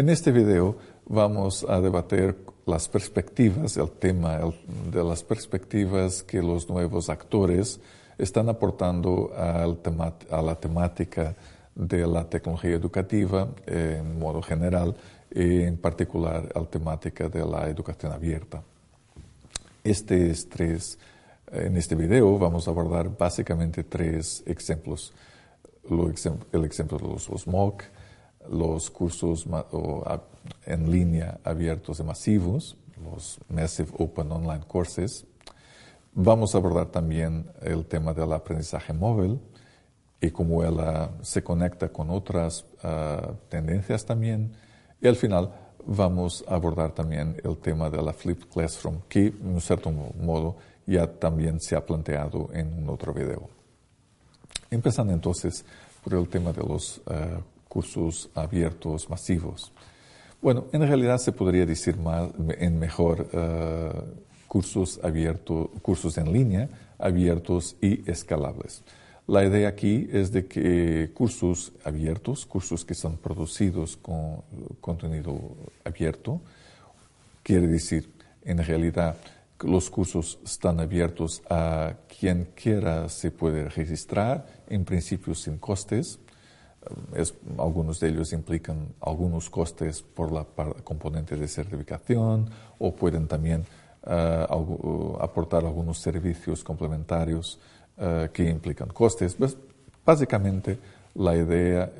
En este video vamos a debatir las perspectivas, el tema de las perspectivas que los nuevos actores están aportando a la temática de la tecnología educativa en modo general y en particular a la temática de la educación abierta. Este tres, en este video vamos a abordar básicamente tres ejemplos. el ejemplo de los, MOOC, los cursos en línea abiertos y masivos, los Massive Open Online Courses. Vamos a abordar también el tema del aprendizaje móvil y cómo él se conecta con otras ah, tendencias también. Y al final vamos a abordar también el tema de la Flipped Classroom, que en un cierto modo ya también se ha planteado en un otro video. Empezando entonces por el tema de los ah, cursos abiertos masivos. Bueno, en realidad se podría decir más, en mejor ah, cursos abiertos, cursos en línea abiertos y escalables. La idea aquí es de que cursos abiertos, cursos que son producidos con contenido abierto, quiere decir, en realidad, los cursos están abiertos a quien quiera se puede registrar, en principio sin costes. Algunos de ellos implican algunos costes por la componente de certificación o pueden también ah, aportar algunos servicios complementarios eh, que implican costes. Pues, básicamente, la idea,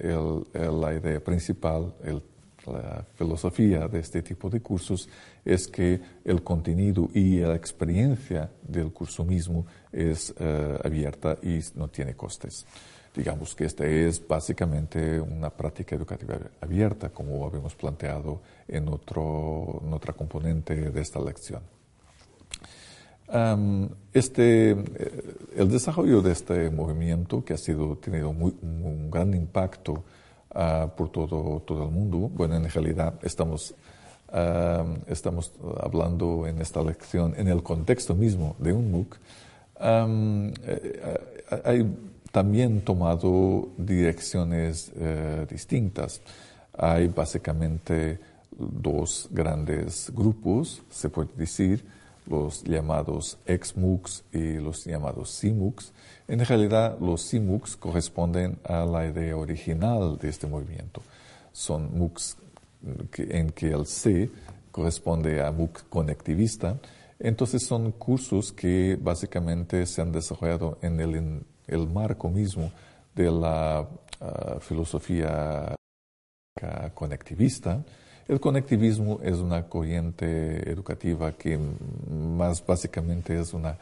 la idea principal, la filosofía de este tipo de cursos es que el contenido y la experiencia del curso mismo es eh, abierta y no tiene costes. Digamos que esta es básicamente una práctica educativa abierta, como habíamos planteado en, otro, en otra componente de esta lección este, eh, el desarrollo de este movimiento, que ha sido, tenido un gran impacto ah, por todo, todo el mundo, bueno, en realidad estamos, estamos hablando en esta lección en el contexto mismo de un MOOC, eh, hay también tomado direcciones eh, distintas. Hay básicamente dos grandes grupos, se puede decir, los llamados ex-MOOCs y los llamados CMOOCs. En realidad, los CMOOCs corresponden a la idea original de este movimiento. Son MOOCs en que el C corresponde a MOOC conectivista. Entonces son cursos que básicamente se han desarrollado en el, marco mismo de la ah, filosofía conectivista el conectivismo es una corriente educativa que más básicamente es una,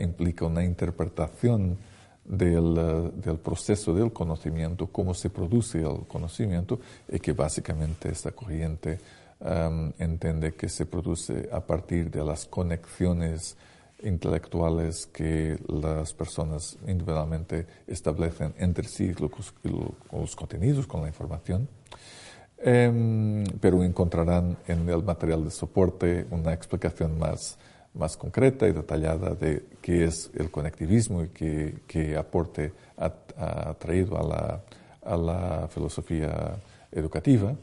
implica una interpretación del, del, proceso del conocimiento, cómo se produce el conocimiento, y que básicamente esta corriente um, entiende que se produce a partir de las conexiones intelectuales que las personas individualmente establecen entre sí, los, los contenidos, con la información. Em, pero encontrarán en el material de soporte una explicación más, más concreta y detallada de qué es el conectivismo y qué, aporte ha, traído a la, a la, filosofía educativa.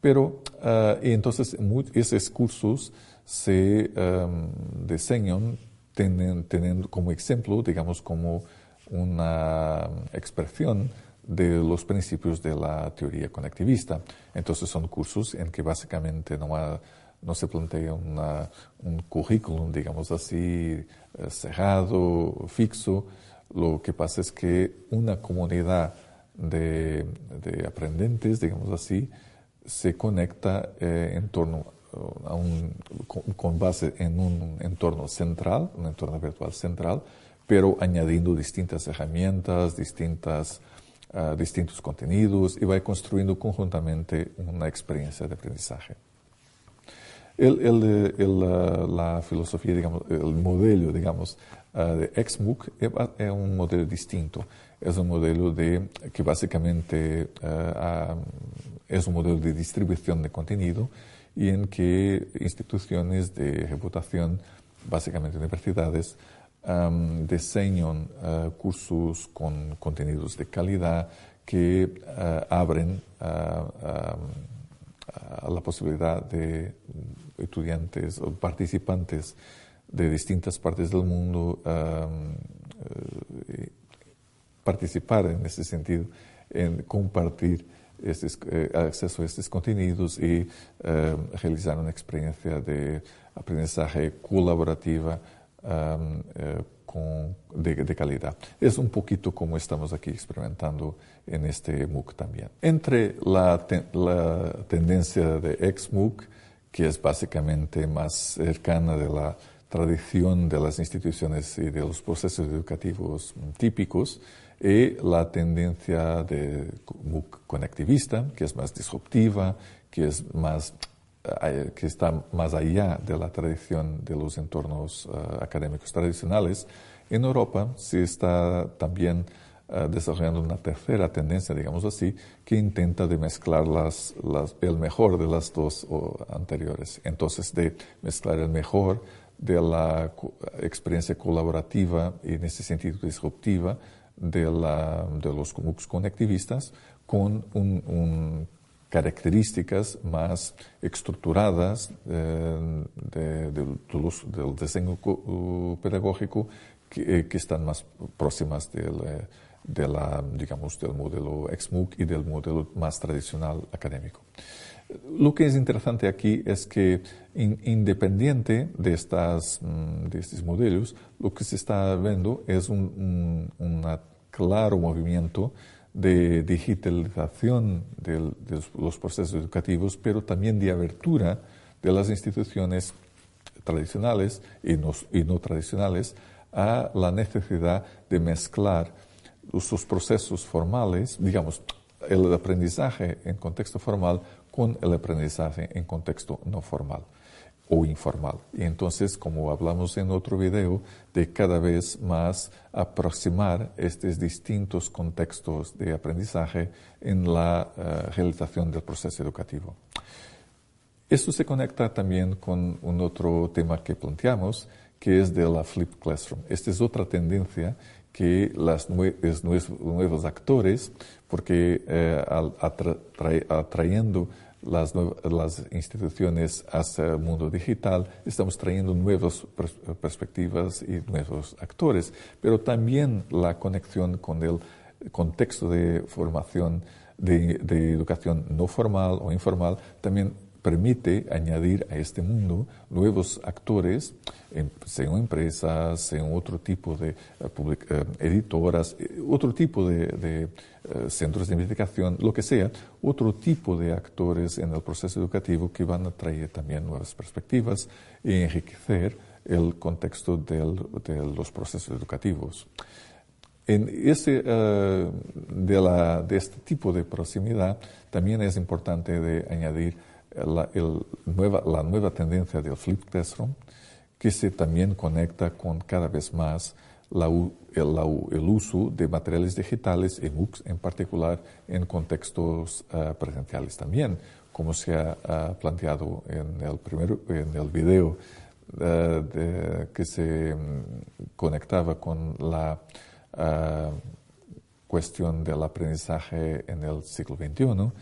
Pero, ah, y entonces, esos cursos se um, diseñan teniendo como ejemplo, digamos, como una expresión de los principios de la teoría conectivista. Entonces son cursos en que básicamente no, no se plantea un currículum, digamos así, eh, cerrado, fixo. Lo que pasa es que una comunidad de, de aprendentes, digamos así, se conecta eh, en torno a un, con base en un entorno central, un entorno virtual central, pero añadiendo distintas herramientas, distintas distintos contenidos y va construyendo conjuntamente una experiencia de aprendizaje. El, el, el, la filosofía, digamos, el modelo, digamos, de XMOOC es un modelo distinto. Es un modelo de, que básicamente es un modelo de distribución de contenido y en que instituciones de reputación, básicamente universidades, um, diseñan uh, cursos con contenidos de calidad que uh, abren uh, a la posibilidad de estudiantes o participantes de distintas partes del mundo eh, participar en ese sentido, en compartir eh, acceso a estos contenidos y eh, realizar una experiencia de aprendizaje colaborativa con, de, calidad. Es un poquito como estamos aquí experimentando en este MOOC también. Entre la, la tendencia de ex-MOOC, que es básicamente más cercana de la tradición de las instituciones y de los procesos educativos típicos, y la tendencia de MOOC conectivista, que es más disruptiva, que es más eh, que está más allá de la tradición de los entornos eh, académicos tradicionales, en Europa se está también eh, desarrollando una tercera tendencia, digamos así, que intenta de mezclar las, el mejor de las dos anteriores. Entonces, de mezclar el mejor de la experiencia colaborativa y en ese sentido disruptiva de, la, de los MOOCs conectivistas con un características más estructuradas eh, de, del diseño pedagógico que, eh, que, están más próximas del, eh, de digamos, del modelo ex-MOOC y del modelo más tradicional académico. Lo que es interesante aquí es que independiente de, estas, mm, de estos modelos, lo que se está viendo es un, un claro movimiento de digitalización de, los procesos educativos, pero también de abertura de las instituciones tradicionales y no, y no tradicionales a la necesidad de mezclar sus procesos formales, digamos, el aprendizaje en contexto formal con el aprendizaje en contexto no formal o informal. Y entonces, como hablamos en otro video, de cada vez más aproximar estos distintos contextos de aprendizaje en la eh, realización del proceso educativo. Esto se conecta también con un otro tema que planteamos, que es de la Flip Classroom. Esta es otra tendencia que los nuevos actores, porque eh, atrayendo las, las instituciones hacia el mundo digital, estamos trayendo nuevas perspectivas y nuevos actores, pero también la conexión con el contexto de formación, de, de educación no formal o informal, también permite añadir a este mundo nuevos actores, sean empresas, sean otro tipo de eh, eh, editoras, eh, otro tipo de, centros de investigación, lo que sea, otro tipo de actores en el proceso educativo que van a traer también nuevas perspectivas y enriquecer el contexto de los procesos educativos. En ese, de, de este tipo de proximidad también es importante de añadir la, nueva, la nueva tendencia del flip classroom, que se también conecta con cada vez más la, el, uso de materiales digitales MOOCs en particular en contextos uh, presenciales también, como se ha planteado en el, primer, en el video de, que se um, conectaba con la cuestión del aprendizaje en el siglo XXI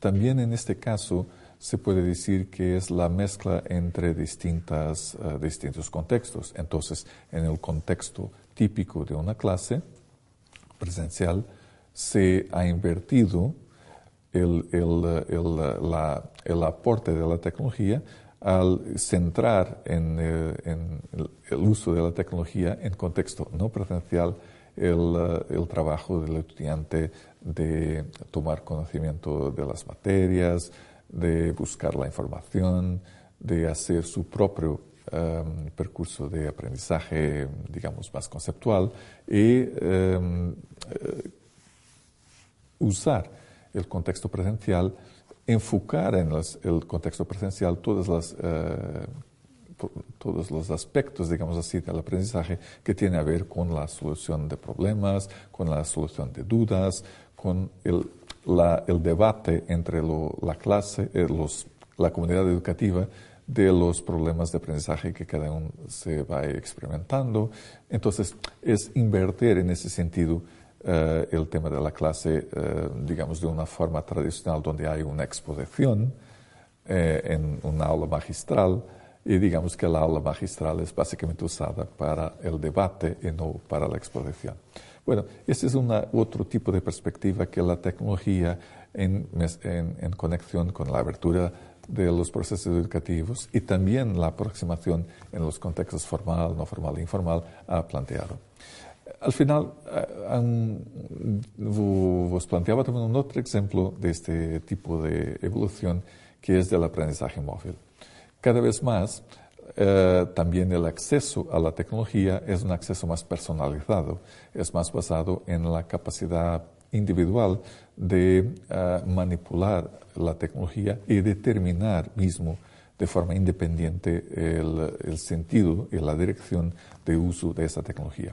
también en este caso se puede decir que es la mezcla entre distintas, eh, distintos contextos. Entonces, en el contexto típico de una clase presencial, se ha invertido el, el, aporte de la tecnología al centrar en, eh, en, el uso de la tecnología en contexto no presencial el, eh, el trabajo del estudiante de tomar conocimiento de las materias, de buscar la información, de hacer su propio em, percurso de aprendizaje, digamos, más conceptual y em, eh, usar el contexto presencial, enfocar en el contexto presencial todas las eh, todos los aspectos, digamos así, del aprendizaje que tiene a ver con la solución de problemas, con la solución de dudas, con el, debate entre la clase, eh, los, la comunidad educativa de los problemas de aprendizaje que cada uno se va experimentando. Entonces, es invertir en ese sentido eh, el tema de la clase, eh, digamos, de una forma tradicional donde hay una exposición eh, en una aula magistral y digamos que la aula magistral es básicamente usada para el debate y no para la exposición. Bueno, este es una, otro tipo de perspectiva que la tecnología en, en, en conexión con la abertura de los procesos educativos y también la aproximación en los contextos formal, no formal e informal ha planteado. Al final, um, vos planteaba también un otro ejemplo de este tipo de evolución que es del aprendizaje móvil. Cada vez más, eh, también el acceso a la tecnología es un acceso más personalizado, es más basado en la capacidad individual de uh, manipular la tecnología y determinar mismo de forma independiente el, sentido y la dirección de uso de esa tecnología.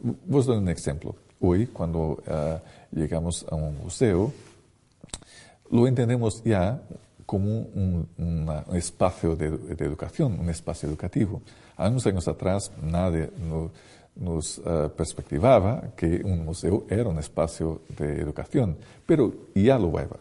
Vos doy un ejemplo. Hoy, cuando uh, llegamos a un museo, lo entendemos ya como un, una, un espacio de, de, educación, un espacio educativo. Hace unos años atrás nadie no, nos uh, perspectivaba que un museo era un espacio de educación, pero ya lo era.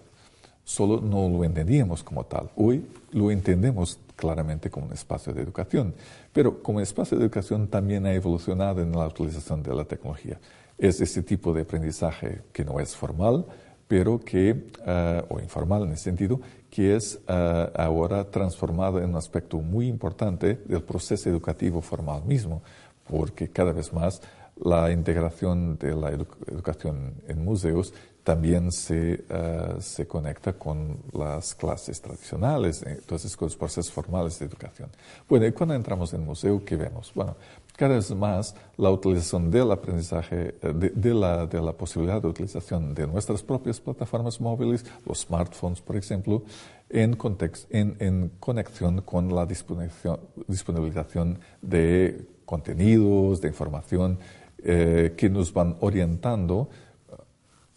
Solo no lo entendíamos como tal. Hoy lo entendemos claramente como un espacio de educación, pero como espacio de educación también ha evolucionado en la utilización de la tecnología. Es ese tipo de aprendizaje que no es formal, pero que, uh, o informal en ese sentido, que es uh, ahora transformado en un aspecto muy importante del proceso educativo formal mismo porque cada vez más la integración de la edu educación en museos también se, uh, se conecta con las clases tradicionales, entonces con los procesos formales de educación. Bueno, y cuando entramos en museo, ¿qué vemos? Bueno, cada vez más la utilización del aprendizaje, eh, de, la, de la posibilidad de utilización de nuestras propias plataformas móviles, los smartphones, por ejemplo, en, context, en, en conexión con la disponibilización de contenidos, de información eh, que nos van orientando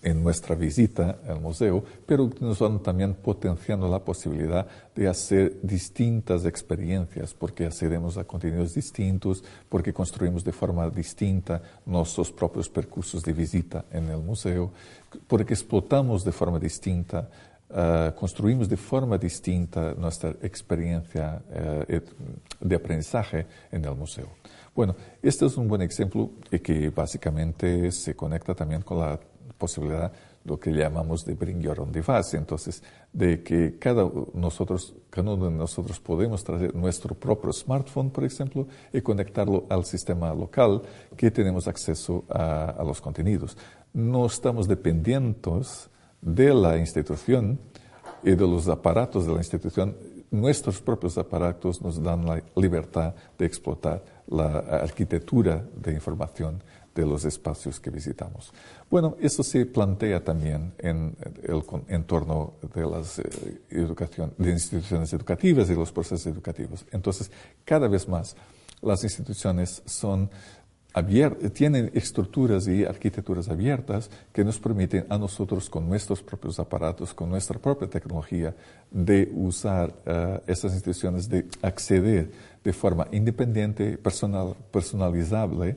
en nuestra visita al museo, pero nos van también potenciando la posibilidad de hacer distintas experiencias, porque accedemos a contenidos distintos, porque construimos de forma distinta nuestros propios percursos de visita en el museo, porque explotamos de forma distinta Uh, construimos de forma distinta nuestra experiencia uh, de aprendizaje en el museo. Bueno, este es un buen ejemplo que básicamente se conecta también con la posibilidad, lo que llamamos de bring your own device, entonces, de que cada, nosotros, cada uno de nosotros podemos traer nuestro propio smartphone, por ejemplo, y conectarlo al sistema local que tenemos acceso a, a los contenidos. No estamos dependientes de la institución y de los aparatos de la institución. Nuestros propios aparatos nos dan la libertad de explotar la arquitectura de información de los espacios que visitamos. Bueno, eso se plantea también en el entorno de las eh, educación, de instituciones educativas y los procesos educativos. Entonces, cada vez más las instituciones son tienen estructuras y arquitecturas abiertas que nos permiten a nosotros con nuestros propios aparatos, con nuestra propia tecnología, de usar uh, estas instituciones, de acceder de forma independiente, personal, personalizable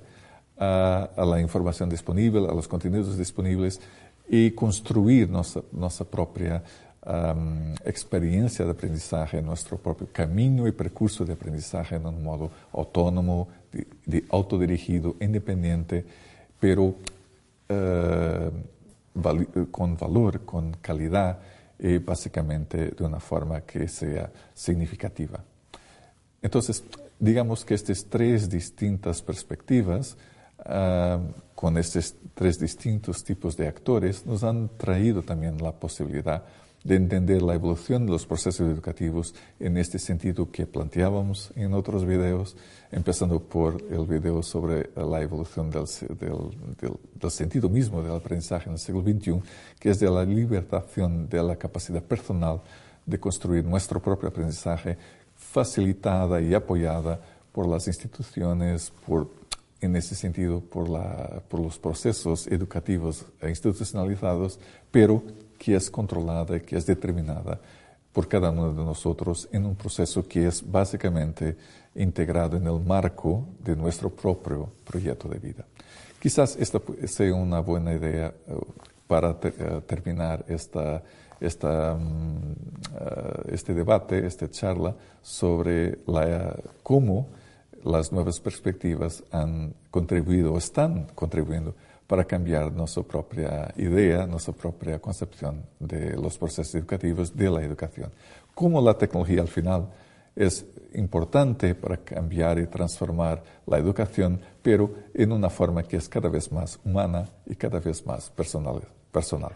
a, la información disponible, a los contenidos disponibles y construir nuestra, propia experiencia de aprendizaje, nuestro propio camino y percurso de aprendizaje en un modo autónomo, de, autodirigido, independiente, pero val con valor, con calidad y básicamente de una forma que sea significativa. Entonces, digamos que estas tres distintas perspectivas, uh, con estos tres distintos tipos de actores, nos han traído también la posibilidad de entender la evolución de los procesos educativos en este sentido que planteábamos en otros videos, empezando por el video sobre la evolución del, del, del, del sentido mismo del aprendizaje en el siglo XXI, que es de la libertación de la capacidad personal de construir nuestro propio aprendizaje facilitada y apoyada por las instituciones, por, en ese sentido por, la, por los procesos educativos e institucionalizados, pero que es controlada, que es determinada por cada uno de nosotros en un proceso que es básicamente integrado en el marco de nuestro propio proyecto de vida. Quizás esta sea una buena idea eh, para eh, terminar mm, este debate, esta charla sobre cómo las nuevas perspectivas han contribuido o están contribuyendo para cambiar nuestra propia idea, nuestra propia concepción de los procesos educativos, de la educación. Cómo la tecnología al final es importante para cambiar y transformar la educación, pero en una forma que es cada vez más humana y cada vez más personal. personal.